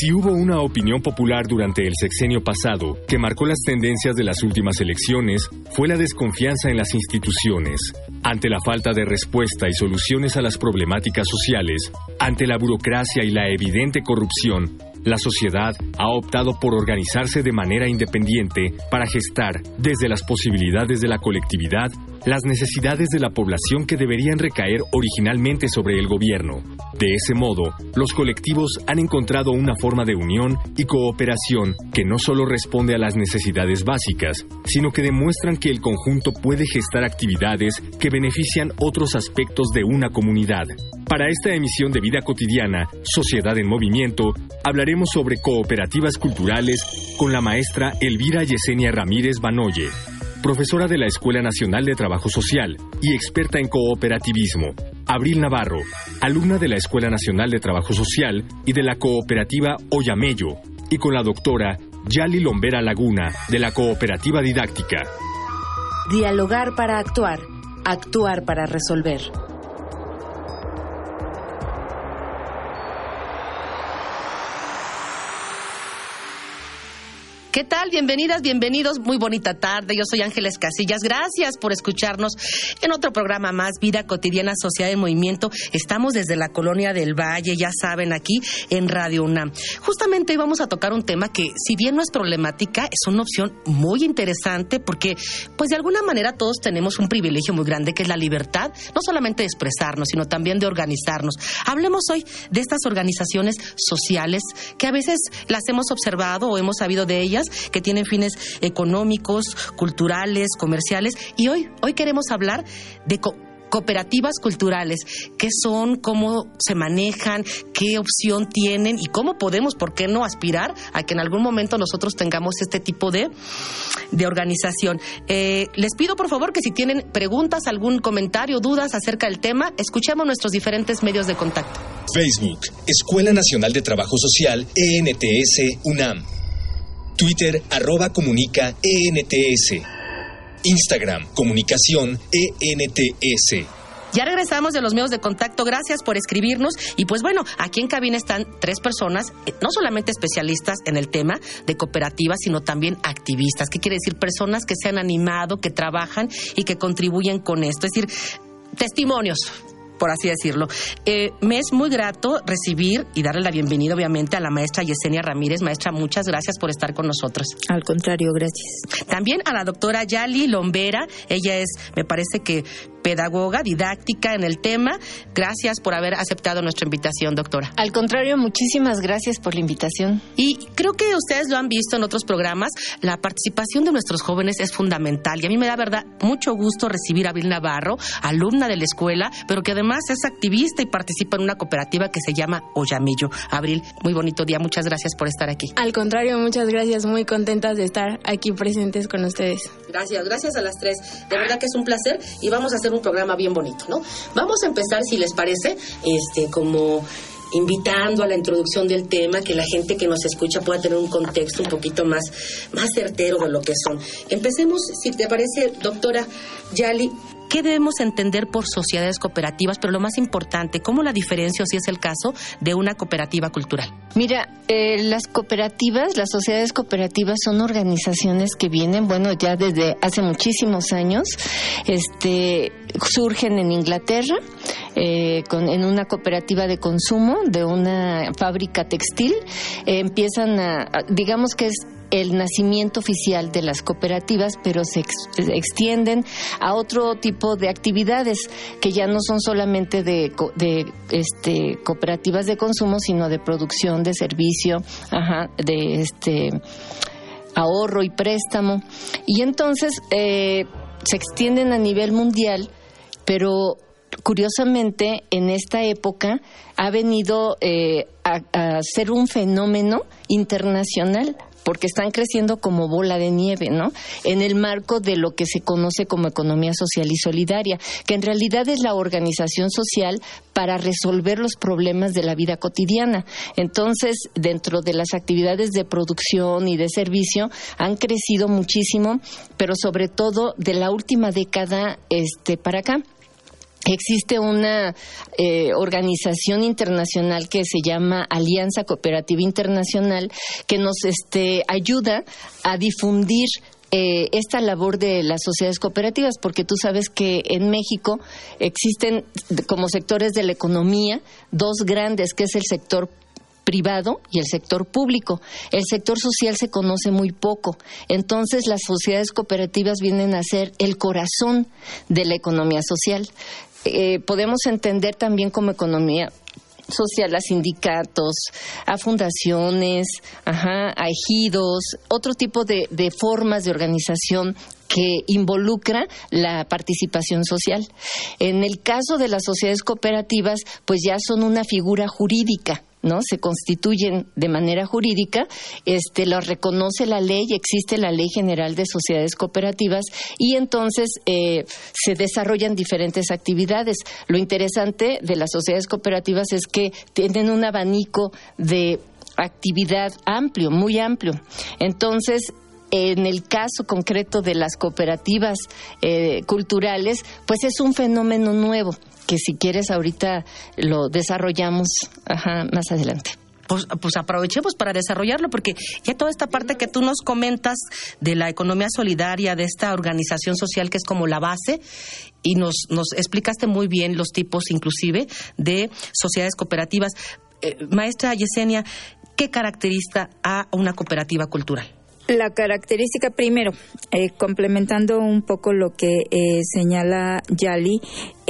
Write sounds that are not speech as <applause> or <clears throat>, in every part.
Si hubo una opinión popular durante el sexenio pasado que marcó las tendencias de las últimas elecciones, fue la desconfianza en las instituciones. Ante la falta de respuesta y soluciones a las problemáticas sociales, ante la burocracia y la evidente corrupción, la sociedad ha optado por organizarse de manera independiente para gestar, desde las posibilidades de la colectividad, las necesidades de la población que deberían recaer originalmente sobre el gobierno. De ese modo, los colectivos han encontrado una forma de unión y cooperación que no solo responde a las necesidades básicas, sino que demuestran que el conjunto puede gestar actividades que benefician otros aspectos de una comunidad. Para esta emisión de Vida Cotidiana, Sociedad en Movimiento, hablaremos sobre cooperativas culturales con la maestra Elvira Yesenia Ramírez Banoye profesora de la Escuela Nacional de Trabajo Social y experta en cooperativismo. Abril Navarro, alumna de la Escuela Nacional de Trabajo Social y de la cooperativa Oyamello, y con la doctora Yali Lombera Laguna, de la Cooperativa Didáctica. Dialogar para actuar, actuar para resolver. ¿Qué tal? Bienvenidas, bienvenidos. Muy bonita tarde. Yo soy Ángeles Casillas. Gracias por escucharnos en otro programa más, Vida Cotidiana Sociedad en Movimiento. Estamos desde la Colonia del Valle, ya saben, aquí en Radio UNAM. Justamente hoy vamos a tocar un tema que, si bien no es problemática, es una opción muy interesante porque, pues de alguna manera todos tenemos un privilegio muy grande que es la libertad, no solamente de expresarnos, sino también de organizarnos. Hablemos hoy de estas organizaciones sociales que a veces las hemos observado o hemos sabido de ellas que tienen fines económicos, culturales, comerciales. Y hoy, hoy queremos hablar de cooperativas culturales, qué son, cómo se manejan, qué opción tienen y cómo podemos, por qué no, aspirar a que en algún momento nosotros tengamos este tipo de, de organización. Eh, les pido por favor que si tienen preguntas, algún comentario, dudas acerca del tema, escuchemos nuestros diferentes medios de contacto. Facebook, Escuela Nacional de Trabajo Social, ENTS, UNAM. Twitter arroba comunica ENTS. Instagram comunicación ENTS. Ya regresamos de los medios de contacto. Gracias por escribirnos. Y pues bueno, aquí en cabina están tres personas, eh, no solamente especialistas en el tema de cooperativas, sino también activistas. ¿Qué quiere decir? Personas que se han animado, que trabajan y que contribuyen con esto. Es decir, testimonios por así decirlo. Eh, me es muy grato recibir y darle la bienvenida, obviamente, a la maestra Yesenia Ramírez. Maestra, muchas gracias por estar con nosotros. Al contrario, gracias. También a la doctora Yali Lombera. Ella es, me parece que pedagoga, didáctica en el tema. Gracias por haber aceptado nuestra invitación, doctora. Al contrario, muchísimas gracias por la invitación. Y creo que ustedes lo han visto en otros programas, la participación de nuestros jóvenes es fundamental. Y a mí me da, verdad, mucho gusto recibir a Bill Navarro, alumna de la escuela, pero que además es activista y participa en una cooperativa que se llama Oyamillo. Abril, muy bonito día, muchas gracias por estar aquí. Al contrario, muchas gracias, muy contentas de estar aquí presentes con ustedes. Gracias, gracias a las tres. De verdad que es un placer y vamos a hacer un programa bien bonito, ¿no? Vamos a empezar, si les parece, este, como invitando a la introducción del tema, que la gente que nos escucha pueda tener un contexto un poquito más, más certero de lo que son. Empecemos, si te parece, doctora Yali, ¿Qué debemos entender por sociedades cooperativas? Pero lo más importante, ¿cómo la diferencia, si es el caso, de una cooperativa cultural? Mira, eh, las cooperativas, las sociedades cooperativas son organizaciones que vienen, bueno, ya desde hace muchísimos años, este, surgen en Inglaterra eh, con, en una cooperativa de consumo de una fábrica textil, eh, empiezan a, digamos que es el nacimiento oficial de las cooperativas, pero se, extienden a otro tipo de actividades que ya no son solamente de, de este, cooperativas de consumo, sino de producción, de servicio, de este ahorro y préstamo. Y entonces eh, se extienden a nivel mundial, pero curiosamente, en esta época ha venido eh, a, a ser un fenómeno internacional porque están creciendo como bola de nieve, ¿no? En el marco de lo que se conoce como economía social y solidaria, que en realidad es la organización social para resolver los problemas de la vida cotidiana. Entonces, dentro de las actividades de producción y de servicio han crecido muchísimo, pero sobre todo de la última década este para acá. Existe una eh, organización internacional que se llama Alianza Cooperativa Internacional que nos este, ayuda a difundir eh, esta labor de las sociedades cooperativas, porque tú sabes que en México existen como sectores de la economía dos grandes, que es el sector privado y el sector público. El sector social se conoce muy poco. Entonces, las sociedades cooperativas vienen a ser el corazón de la economía social. Eh, podemos entender también como economía social a sindicatos, a fundaciones, ajá, a ejidos, otro tipo de, de formas de organización que involucra la participación social. En el caso de las sociedades cooperativas, pues ya son una figura jurídica, ¿no? Se constituyen de manera jurídica, este, lo reconoce la ley, existe la Ley General de Sociedades Cooperativas y entonces eh, se desarrollan diferentes actividades. Lo interesante de las sociedades cooperativas es que tienen un abanico de actividad amplio, muy amplio. Entonces, en el caso concreto de las cooperativas eh, culturales, pues es un fenómeno nuevo que si quieres ahorita lo desarrollamos ajá, más adelante. Pues, pues, aprovechemos para desarrollarlo, porque ya toda esta parte que tú nos comentas de la economía solidaria, de esta organización social que es como la base, y nos, nos explicaste muy bien los tipos inclusive de sociedades cooperativas. Eh, maestra Yesenia, ¿qué caracteriza a una cooperativa cultural? La característica, primero, eh, complementando un poco lo que eh, señala Yali,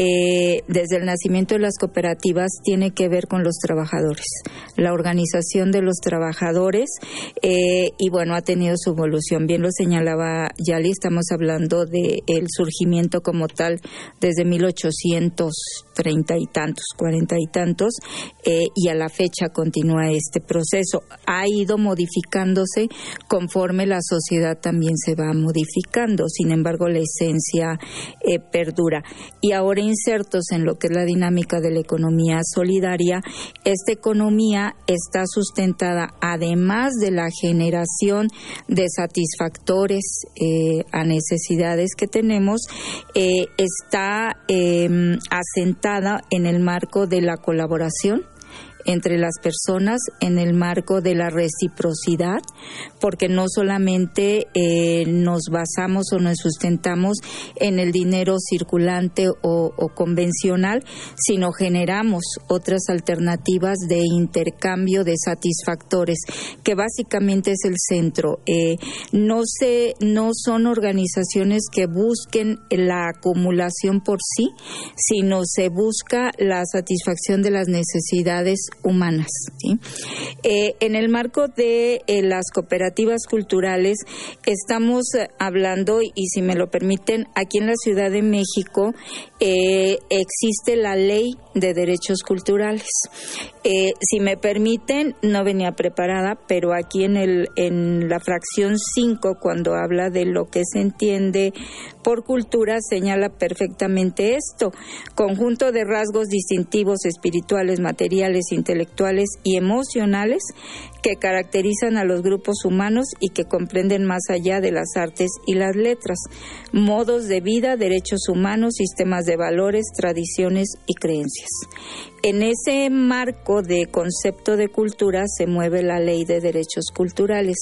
eh, desde el nacimiento de las cooperativas tiene que ver con los trabajadores, la organización de los trabajadores eh, y bueno, ha tenido su evolución. Bien lo señalaba Yali, estamos hablando del el surgimiento como tal desde 1830 y tantos, 40 y tantos, eh, y a la fecha continúa este proceso. Ha ido modificándose conforme la sociedad también se va modificando, sin embargo la esencia perdura. Y ahora insertos en lo que es la dinámica de la economía solidaria, esta economía está sustentada, además de la generación de satisfactores eh, a necesidades que tenemos, eh, está em, asentada en el marco de la colaboración entre las personas en el marco de la reciprocidad, porque no solamente eh, nos basamos o nos sustentamos en el dinero circulante o, convencional, sino generamos otras alternativas de intercambio de satisfactores, que básicamente es el centro. Eh, no, se, no son organizaciones que busquen la acumulación por sí, sino se busca la satisfacción de las necesidades humanas. Eh, en el marco de eh, las cooperativas culturales estamos hablando, y si me lo permiten, aquí en la Ciudad de México eh, existe la ley de derechos culturales. si me permiten, no venía preparada, pero aquí en, el, en la fracción 5, cuando habla de lo que se entiende por cultura, señala perfectamente esto. Conjunto de rasgos distintivos espirituales, materiales, intelectuales y emocionales que caracterizan a los grupos humanos y que comprenden más allá de las artes y las letras, modos de vida, derechos humanos, sistemas de valores, tradiciones y creencias. En ese marco de concepto de cultura se mueve la ley de derechos culturales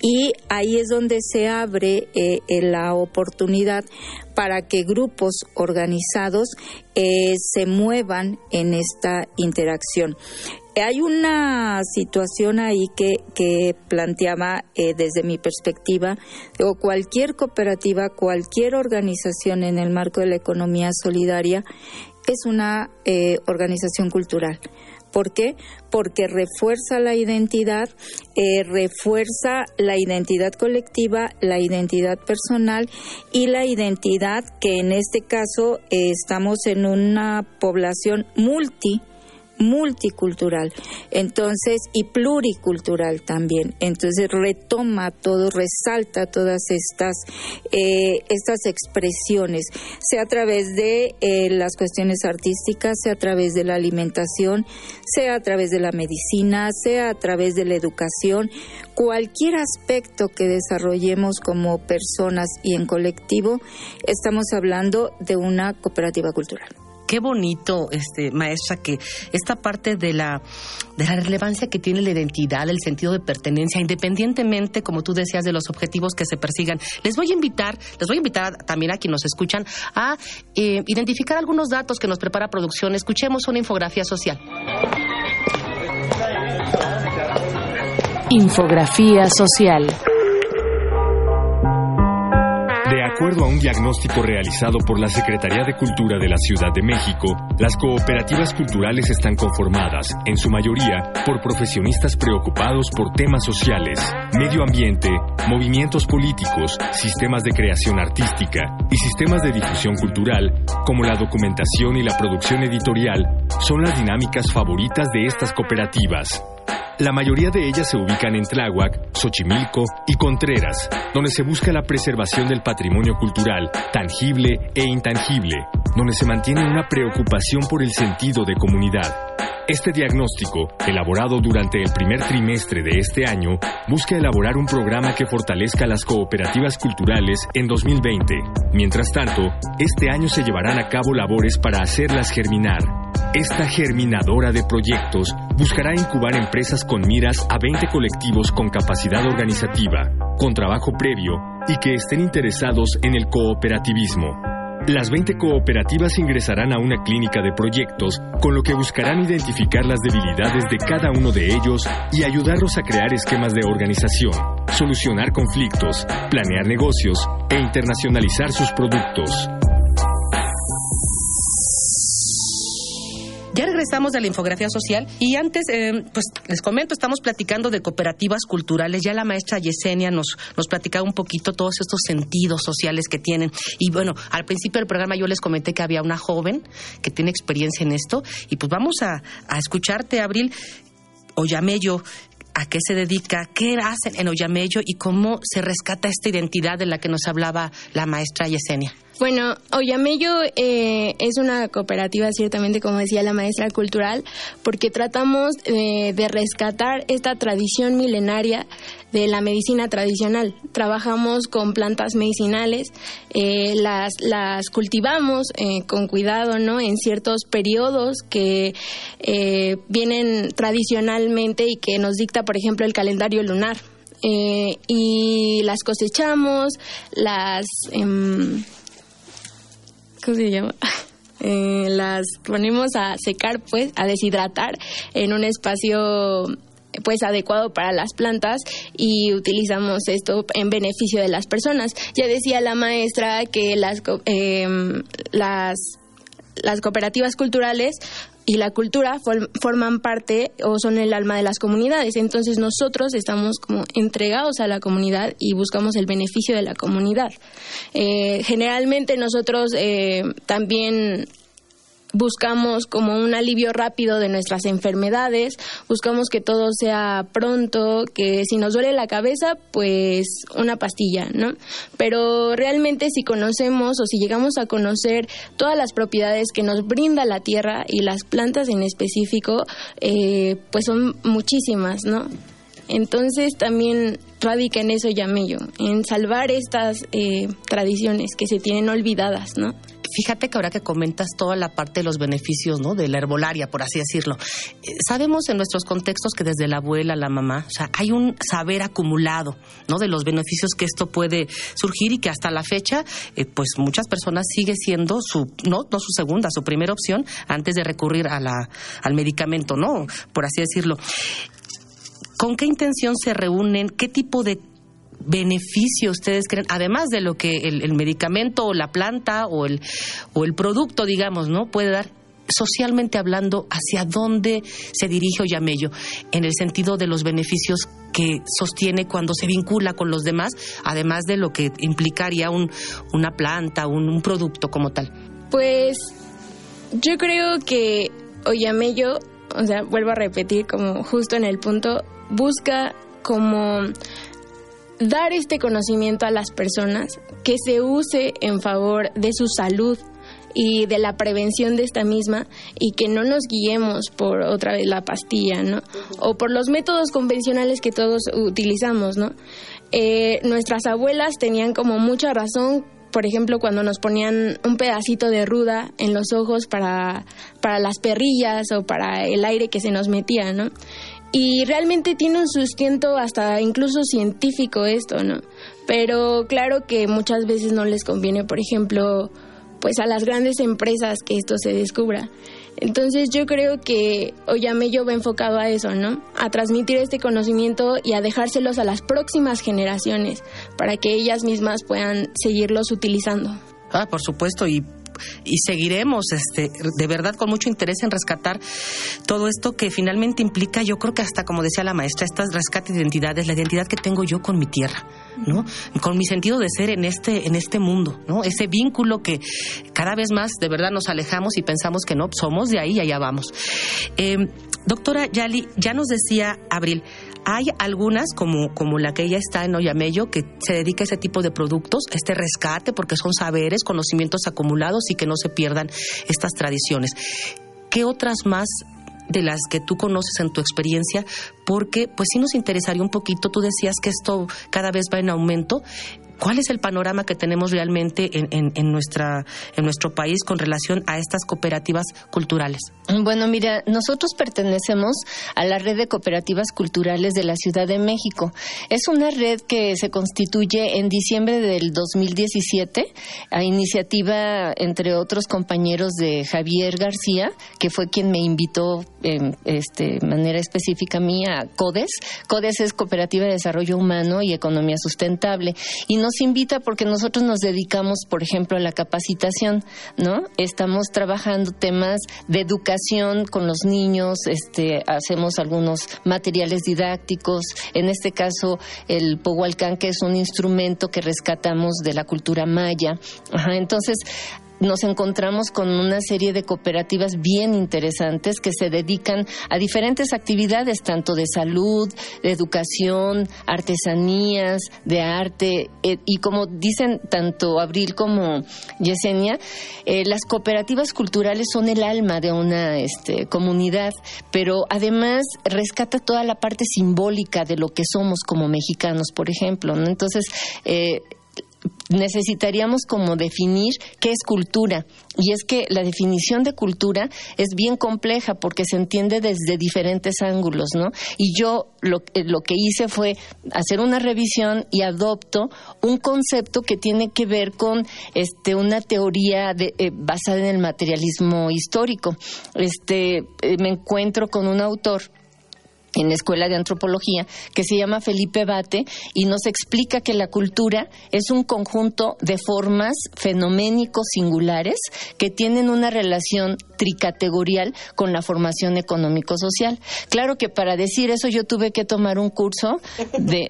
y ahí es donde se abre eh, eh, la oportunidad para que grupos organizados eh, se muevan en esta interacción. Hay una situación ahí que, que planteaba desde mi perspectiva, o cualquier cooperativa, cualquier organización en el marco de la economía solidaria es una organización cultural ¿Por qué? Porque refuerza la identidad, eh, refuerza la identidad colectiva, la identidad personal y la identidad que en este caso eh, estamos en una población multi multicultural, entonces, y pluricultural también. Entonces retoma todo, resalta todas estas, eh, estas expresiones, sea a través de eh, las cuestiones artísticas, sea a través de la alimentación, sea a través de la medicina, sea a través de la educación, cualquier aspecto que desarrollemos como personas y en colectivo, estamos hablando de una cooperativa cultural qué bonito, este, maestra, que esta parte de la, de la relevancia que tiene la identidad, el sentido de pertenencia, independientemente, como tú decías, de los objetivos que se persigan. Les voy a invitar, les voy a invitar también a quienes nos escuchan a eh, identificar algunos datos que nos prepara producción. Escuchemos una infografía social. Infografía social. Acuerdo a un diagnóstico realizado por la Secretaría de Cultura de la Ciudad de México, las cooperativas culturales están conformadas, en su mayoría, por profesionistas preocupados por temas sociales, medio ambiente, movimientos políticos, sistemas de creación artística y sistemas de difusión cultural, como la documentación y la producción editorial, son las dinámicas favoritas de estas cooperativas. La mayoría de ellas se ubican en Tláhuac, Xochimilco y Contreras, donde se busca la preservación del patrimonio cultural, tangible e intangible, donde se mantiene una preocupación por el sentido de comunidad. Este diagnóstico, elaborado durante el primer trimestre de este año, busca elaborar un programa que fortalezca las cooperativas culturales en 2020. Mientras tanto, este año se llevarán a cabo labores para hacerlas germinar, esta germinadora de proyectos buscará incubar empresas con miras a 20 colectivos con capacidad organizativa, con trabajo previo y que estén interesados en el cooperativismo. Las 20 cooperativas ingresarán a una clínica de proyectos, con lo que buscarán identificar las debilidades de cada uno de ellos y ayudarlos a crear esquemas de organización, solucionar conflictos, planear negocios e internacionalizar sus productos. Ya regresamos de la infografía social y antes, eh, pues les comento, estamos platicando de cooperativas culturales. Ya la maestra Yesenia nos, nos platicaba un poquito todos estos sentidos sociales que tienen. Y bueno, al principio del programa yo les comenté que había una joven que tiene experiencia en esto y pues vamos a, a escucharte, Abril. Ollamello, a qué se dedica, qué hacen en Ollamello y cómo se rescata esta identidad de la que nos hablaba la maestra Yesenia. Bueno, Ollamello eh, es una cooperativa, ciertamente, como decía la maestra cultural, porque tratamos eh, de rescatar esta tradición milenaria de la medicina tradicional. Trabajamos con plantas medicinales, eh, las, las cultivamos con cuidado, ¿no? En ciertos periodos que vienen tradicionalmente y que nos dicta, por ejemplo, el calendario lunar. y las cosechamos, las em, ¿cómo se llama? <laughs> Eh, las ponemos a secar, pues, a deshidratar en un espacio pues adecuado para las plantas y utilizamos esto en beneficio de las personas. Ya decía la maestra que las, eh, las, las cooperativas culturales y la cultura forman parte o son el alma de las comunidades. Entonces nosotros estamos como entregados a la comunidad y buscamos el beneficio de la comunidad. Eh, generalmente nosotros eh, también buscamos como un alivio rápido de nuestras enfermedades, buscamos que todo sea pronto, que si nos duele la cabeza, pues una pastilla, ¿no? Pero realmente si conocemos o si llegamos a conocer todas las propiedades que nos brinda la tierra y las plantas en específico, eh, pues son muchísimas, ¿no? Entonces también radica en eso Yamello, en salvar estas eh, tradiciones que se tienen olvidadas, ¿no? Fíjate que ahora que comentas toda la parte de los beneficios, ¿no? De la herbolaria, por así decirlo. Eh, sabemos en nuestros contextos que desde la abuela, la mamá, o sea, hay un saber acumulado, ¿no? De los beneficios que esto puede surgir y que hasta la fecha, eh, pues muchas personas sigue siendo su, no, no su segunda, su primera opción antes de recurrir a la, al medicamento, ¿no? Por así decirlo. ¿Con qué intención se reúnen? ¿Qué tipo de beneficio ustedes creen, además de lo que el, medicamento o la planta o el, o el producto, digamos, ¿no? Puede dar. socialmente hablando, ¿hacia dónde se dirige Oyamello? En el sentido de los beneficios que sostiene cuando se vincula con los demás, además de lo que implicaría un, una planta, un, un producto como tal. Pues yo creo que Oyamello, o sea, vuelvo a repetir como justo en el punto, busca como dar este conocimiento a las personas, que se use en favor de su salud y de la prevención de esta misma y que no nos guiemos por otra vez la pastilla, ¿no? O por los métodos convencionales que todos utilizamos, ¿no? Eh, nuestras abuelas tenían como mucha razón por ejemplo, cuando nos ponían un pedacito de ruda en los ojos para, para las perrillas o para el aire que se nos metía, ¿no? Y realmente tiene un sustento hasta incluso científico esto, ¿no? Pero claro que muchas veces no les conviene, por ejemplo, pues a las grandes empresas que esto se descubra. Entonces yo creo que Oyamello va enfocado a eso, ¿no? A transmitir este conocimiento y a dejárselos a las próximas generaciones para que ellas mismas puedan seguirlos utilizando. Ah, por supuesto, y y seguiremos este de verdad con mucho interés en rescatar todo esto que finalmente implica yo creo que hasta como decía la maestra estas rescate de identidades la identidad que tengo yo con mi tierra no con mi sentido de ser en este en este mundo no ese vínculo que cada vez más de verdad nos alejamos y pensamos que no somos de ahí y allá vamos. Eh, doctora Yali ya nos decía Abril hay algunas, como, como la que ella está en Oyamello, que se dedica a ese tipo de productos, este rescate, porque son saberes, conocimientos acumulados y que no se pierdan estas tradiciones. ¿Qué otras más de las que tú conoces en tu experiencia, porque pues sí nos interesaría un poquito, tú decías que esto cada vez va en aumento, ¿Cuál es el panorama que tenemos realmente en, nuestra, en nuestro país con relación a estas cooperativas culturales? Bueno, mira, nosotros pertenecemos a la red de cooperativas culturales de la Ciudad de México. Es una red que se constituye en diciembre del 2017 a iniciativa, entre otros compañeros, de Javier García, que fue quien me invitó de este, manera específica a mí a CODES. CODES es Cooperativa de Desarrollo Humano y Economía Sustentable. Y nos invita porque nosotros nos dedicamos, por ejemplo, a la capacitación, ¿no? Estamos trabajando temas de educación con los niños, este, hacemos algunos materiales didácticos, en este caso el Pohualcán, que es un instrumento que rescatamos de la cultura maya. Ajá, entonces, nos encontramos con una serie de cooperativas bien interesantes que se dedican a diferentes actividades, tanto de salud, de educación, artesanías, de arte, eh, y como dicen tanto Abril como Yesenia, eh, las cooperativas culturales son el alma de una este, comunidad, pero además rescata toda la parte simbólica de lo que somos como mexicanos, por ejemplo. Entonces, eh, necesitaríamos como definir qué es cultura. Y es que la definición de cultura es bien compleja porque se entiende desde diferentes ángulos, ¿no? Y yo lo, eh, lo que hice fue hacer una revisión y adopto un concepto que tiene que ver con este, una teoría de, eh, basada en el materialismo histórico. Este, eh, me encuentro con un autor en la Escuela de Antropología, que se llama Felipe Bate, y nos explica que la cultura es un conjunto de formas fenoménicos singulares que tienen una relación tricategorial con la formación económico-social. Claro que para decir eso yo tuve que tomar un curso de,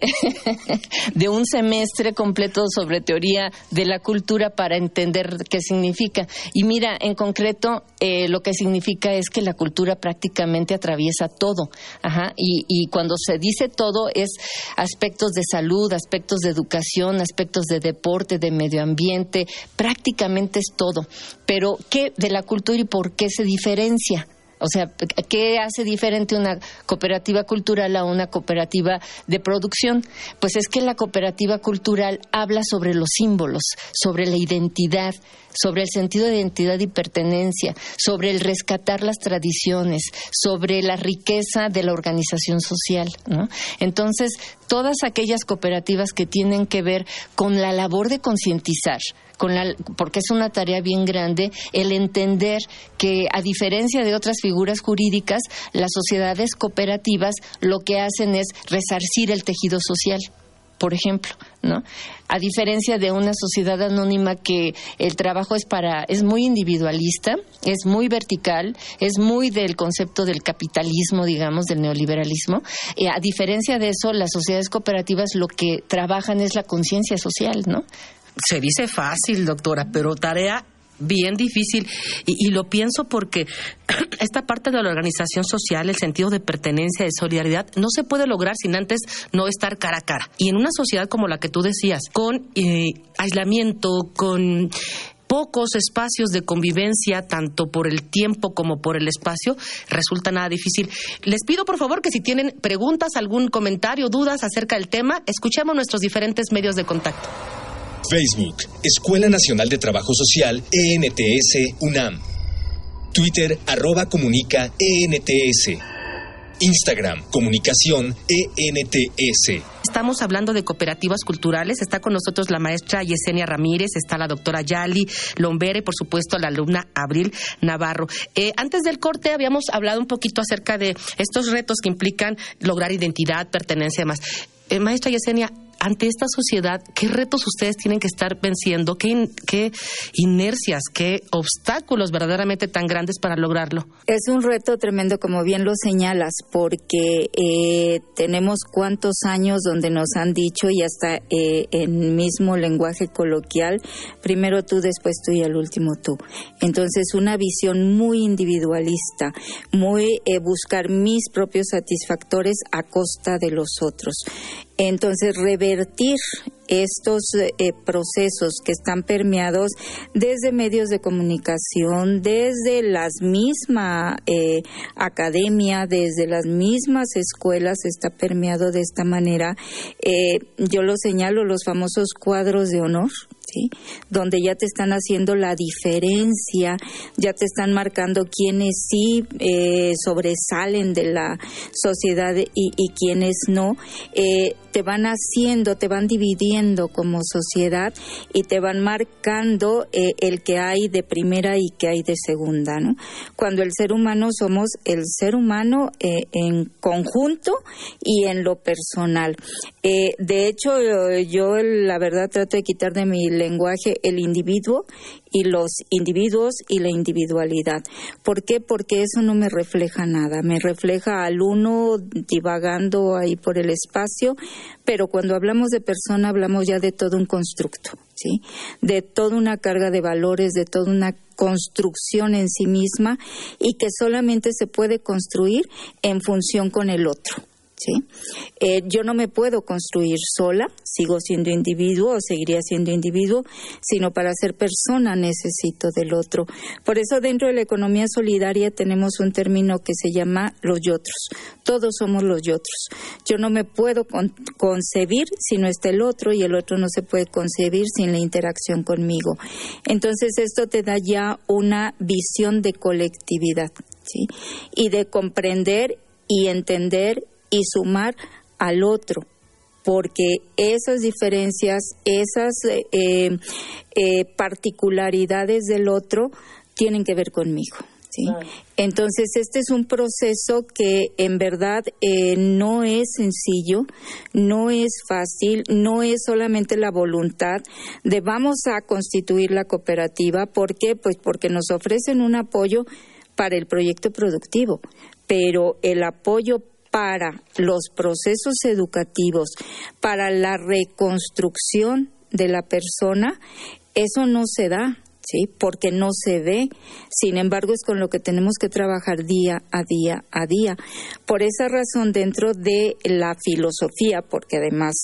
<laughs> un semestre completo sobre teoría de la cultura para entender qué significa. Y mira, en concreto, eh, lo que significa es que la cultura prácticamente atraviesa todo. Ajá y, cuando se dice todo es aspectos de salud, aspectos de educación, aspectos de deporte, de medio ambiente, prácticamente es todo. Pero, ¿qué de la cultura y por qué se diferencia? O sea, ¿qué hace diferente una cooperativa cultural a una cooperativa de producción? Pues es que la cooperativa cultural habla sobre los símbolos, sobre la identidad, sobre el sentido de identidad y pertenencia, sobre el rescatar las tradiciones, sobre la riqueza de la organización social. ¿no? Entonces, todas aquellas cooperativas que tienen que ver con la labor de concientizar, con la, porque es una tarea bien grande el entender que a diferencia de otras figuras jurídicas, las sociedades cooperativas lo que hacen es resarcir el tejido social. Por ejemplo, ¿no? A diferencia de una sociedad anónima que el trabajo es para es muy individualista, es muy vertical, es muy del concepto del capitalismo, digamos, del neoliberalismo. Eh, a diferencia de eso, las sociedades cooperativas lo que trabajan es la conciencia social, ¿no? Se dice fácil, doctora, pero tarea bien difícil y, lo pienso porque <clears throat> esta parte de la organización social, el sentido de pertenencia, de solidaridad, no se puede lograr sin antes no estar cara a cara. Y en una sociedad como la que tú decías, con eh, aislamiento, con pocos espacios de convivencia, tanto por el tiempo como por el espacio, resulta nada difícil. Les pido, por favor, que si tienen preguntas, algún comentario, dudas acerca del tema, escuchemos nuestros diferentes medios de contacto. Facebook, Escuela Nacional de Trabajo Social, ENTS, UNAM. Twitter, arroba comunica, ENTS. Instagram, comunicación, ENTS. Estamos hablando de cooperativas culturales. Está con nosotros la maestra Yesenia Ramírez, está la doctora Yali Lombere y, por supuesto, la alumna Abril Navarro. Eh, antes del corte habíamos hablado un poquito acerca de estos retos que implican lograr identidad, pertenencia y demás. Eh, maestra Yesenia, ante esta sociedad, ¿qué retos ustedes tienen que estar venciendo? ¿Qué, ¿Qué, inercias, qué obstáculos verdaderamente tan grandes para lograrlo? Es un reto tremendo, como bien lo señalas, porque eh, tenemos cuantos años donde nos han dicho, y hasta eh, en mismo lenguaje coloquial, primero tú, después tú y al último tú. Entonces, una visión muy individualista, muy eh, buscar mis propios satisfactores a costa de los otros. Entonces, revertir estos eh, procesos que están permeados desde medios de comunicación, desde las mismas eh, academia, desde las mismas escuelas, está permeado de esta manera. Eh, yo lo señalo, los famosos cuadros de honor, donde ya te están haciendo la diferencia, ya te están marcando quiénes sí eh, sobresalen de la sociedad y, y quienes no, eh, te van haciendo, te van dividiendo como sociedad y te van marcando eh, el que hay de primera y que hay de segunda, ¿no? Cuando el ser humano somos el ser humano en conjunto y en lo personal. de hecho, yo la verdad trato de quitar de mi lenguaje el individuo y los individuos y la individualidad. ¿Por qué? Porque eso no me refleja nada, me refleja al uno divagando ahí por el espacio, pero cuando hablamos de persona hablamos ya de todo un constructo, ¿sí? De toda una carga de valores, de toda una construcción en sí misma y que solamente se puede construir en función con el otro. ¿Sí? Eh, yo no me puedo construir sola, sigo siendo individuo o seguiría siendo individuo, sino para ser persona necesito del otro. Por eso dentro de la economía solidaria tenemos un término que se llama los yotros. Todos somos los yotros. Yo no me puedo concebir si no está el otro y el otro no se puede concebir sin la interacción conmigo. Entonces esto te da ya una visión de colectividad. Y de comprender y entender y sumar al otro, porque esas diferencias, esas eh, eh, particularidades del otro tienen que ver conmigo. Entonces, este es un proceso que en verdad eh, no es sencillo, no es fácil, no es solamente la voluntad de vamos a constituir la cooperativa. ¿Por qué? Pues porque nos ofrecen un apoyo para el proyecto productivo, pero el apoyo para los procesos educativos, para la reconstrucción de la persona, eso no se da, ¿sí? Porque no se ve. Sin embargo, es con lo que tenemos que trabajar día a día a día. Por esa razón, dentro de la filosofía, porque además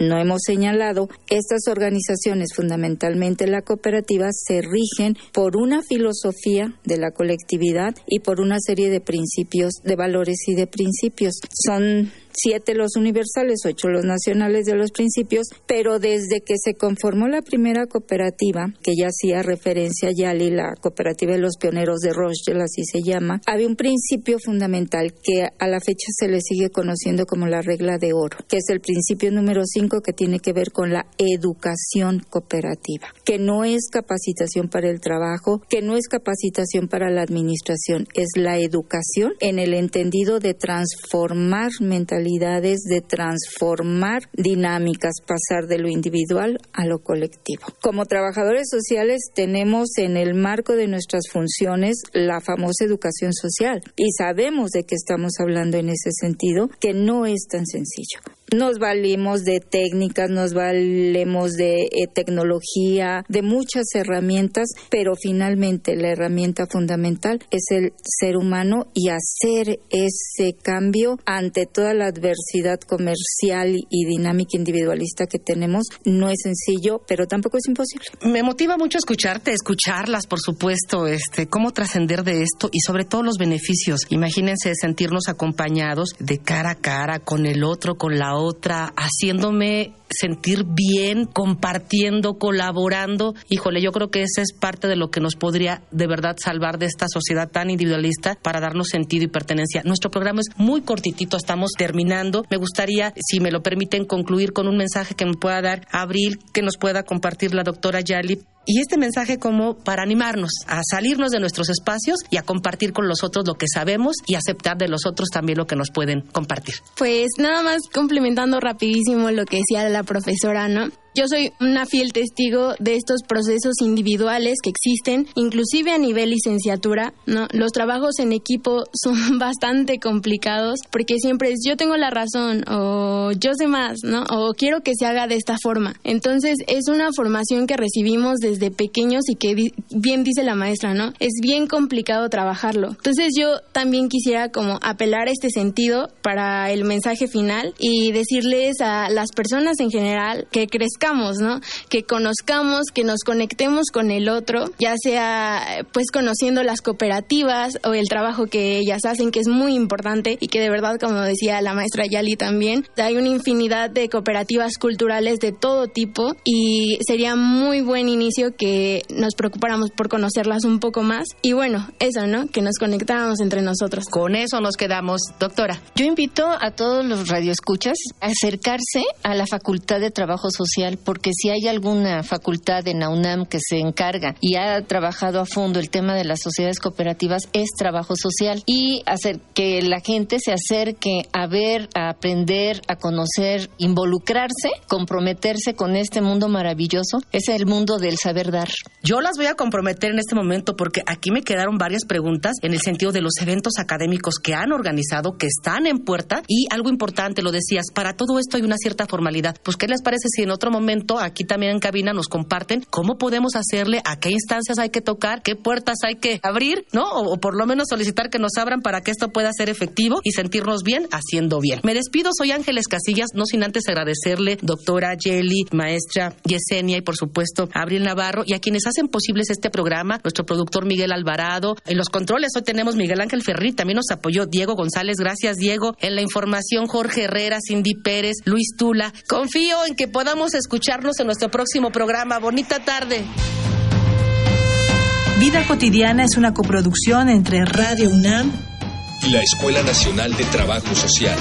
no hemos señalado, estas organizaciones, fundamentalmente la cooperativa, se rigen por una filosofía de la colectividad y por una serie de principios, de valores y de principios. Son siete los universales, ocho los nacionales de los principios, pero desde que se conformó la primera cooperativa, que ya hacía referencia a Yali, la cooperativa de los pioneros de Rochelle, así se llama, había un principio fundamental que a la fecha se le sigue conociendo como la regla de oro, que es el principio número cinco que tiene que ver con la educación cooperativa, que no es capacitación para el trabajo, que no es capacitación para la administración, es la educación en el entendido de transformar mentalmente de transformar dinámicas, pasar de lo individual a lo colectivo. Como trabajadores sociales tenemos en el marco de nuestras funciones la famosa educación social y sabemos de qué estamos hablando en ese sentido, que no es tan sencillo nos valimos de técnicas, nos valemos de eh, tecnología, de muchas herramientas, pero finalmente la herramienta fundamental es el ser humano y hacer ese cambio ante toda la adversidad comercial y dinámica individualista que tenemos no es sencillo, pero tampoco es imposible. Me motiva mucho escucharte, escucharlas, por supuesto, este, cómo trascender de esto y sobre todo los beneficios. Imagínense sentirnos acompañados de cara a cara con el otro, con la otra, haciéndome sentir bien, compartiendo, colaborando. Híjole, yo creo que esa es parte de lo que nos podría de verdad salvar de esta sociedad tan individualista para darnos sentido y pertenencia. Nuestro programa es muy cortitito, estamos terminando. Me gustaría, si me lo permiten, concluir con un mensaje que me pueda dar Abril, que nos pueda compartir la doctora Yali y este mensaje como para animarnos a salirnos de nuestros espacios y a compartir con los otros lo que sabemos y aceptar de los otros también lo que nos pueden compartir. Pues nada más complementando rapidísimo lo que decía la profesora, ¿no? Yo soy una fiel testigo de estos procesos individuales que existen, inclusive a nivel licenciatura, ¿no? Los trabajos en equipo <laughs> son bastante complicados porque siempre es yo tengo la razón o yo sé más, ¿no? O quiero que se haga de esta forma. Entonces, es una formación que recibimos desde pequeños y que bien dice la maestra, ¿no? Es bien complicado trabajarlo. Entonces, yo también quisiera como apelar a este sentido para el mensaje final y decirles a las personas en general que crezcan ¿no? Que conozcamos, que nos conectemos con el otro, ya sea pues conociendo las cooperativas o el trabajo que ellas hacen, que es muy importante y que de verdad, como decía la maestra Yali también, hay una infinidad de cooperativas culturales de todo tipo y sería muy buen inicio que nos preocupáramos por conocerlas un poco más y bueno, eso, ¿no? Que nos conectáramos entre nosotros. Con eso nos quedamos, doctora. Yo invito a todos los radioescuchas a acercarse a la Facultad de Trabajo Social porque si hay alguna facultad en la UNAM que se encarga y ha trabajado a fondo el tema de las sociedades cooperativas, es trabajo social y hacer que la gente se acerque a ver, a aprender, a conocer, involucrarse, comprometerse con este mundo maravilloso, es el mundo del saber dar. Yo las voy a comprometer en este momento porque aquí me quedaron varias preguntas en el sentido de los eventos académicos que han organizado, que están en puerta y algo importante, lo decías, para todo esto hay una cierta formalidad. Pues, ¿qué les parece si en otro momento momento aquí también en cabina nos comparten cómo podemos hacerle, a qué instancias hay que tocar, qué puertas hay que abrir, ¿no? O, por lo menos solicitar que nos abran para que esto pueda ser efectivo y sentirnos bien haciendo bien. Me despido, soy Ángeles Casillas, no sin antes agradecerle, doctora Jelly, maestra Yesenia y por supuesto Abril Navarro y a quienes hacen posibles este programa, nuestro productor Miguel Alvarado. En los controles hoy tenemos Miguel Ángel Ferri, también nos apoyó Diego González, gracias Diego. En la información Jorge Herrera, Cindy Pérez, Luis Tula. Confío en que podamos escuchar escucharnos en nuestro próximo programa. Bonita tarde. Vida cotidiana es una coproducción entre Radio UNAM y la Escuela Nacional de Trabajo Social.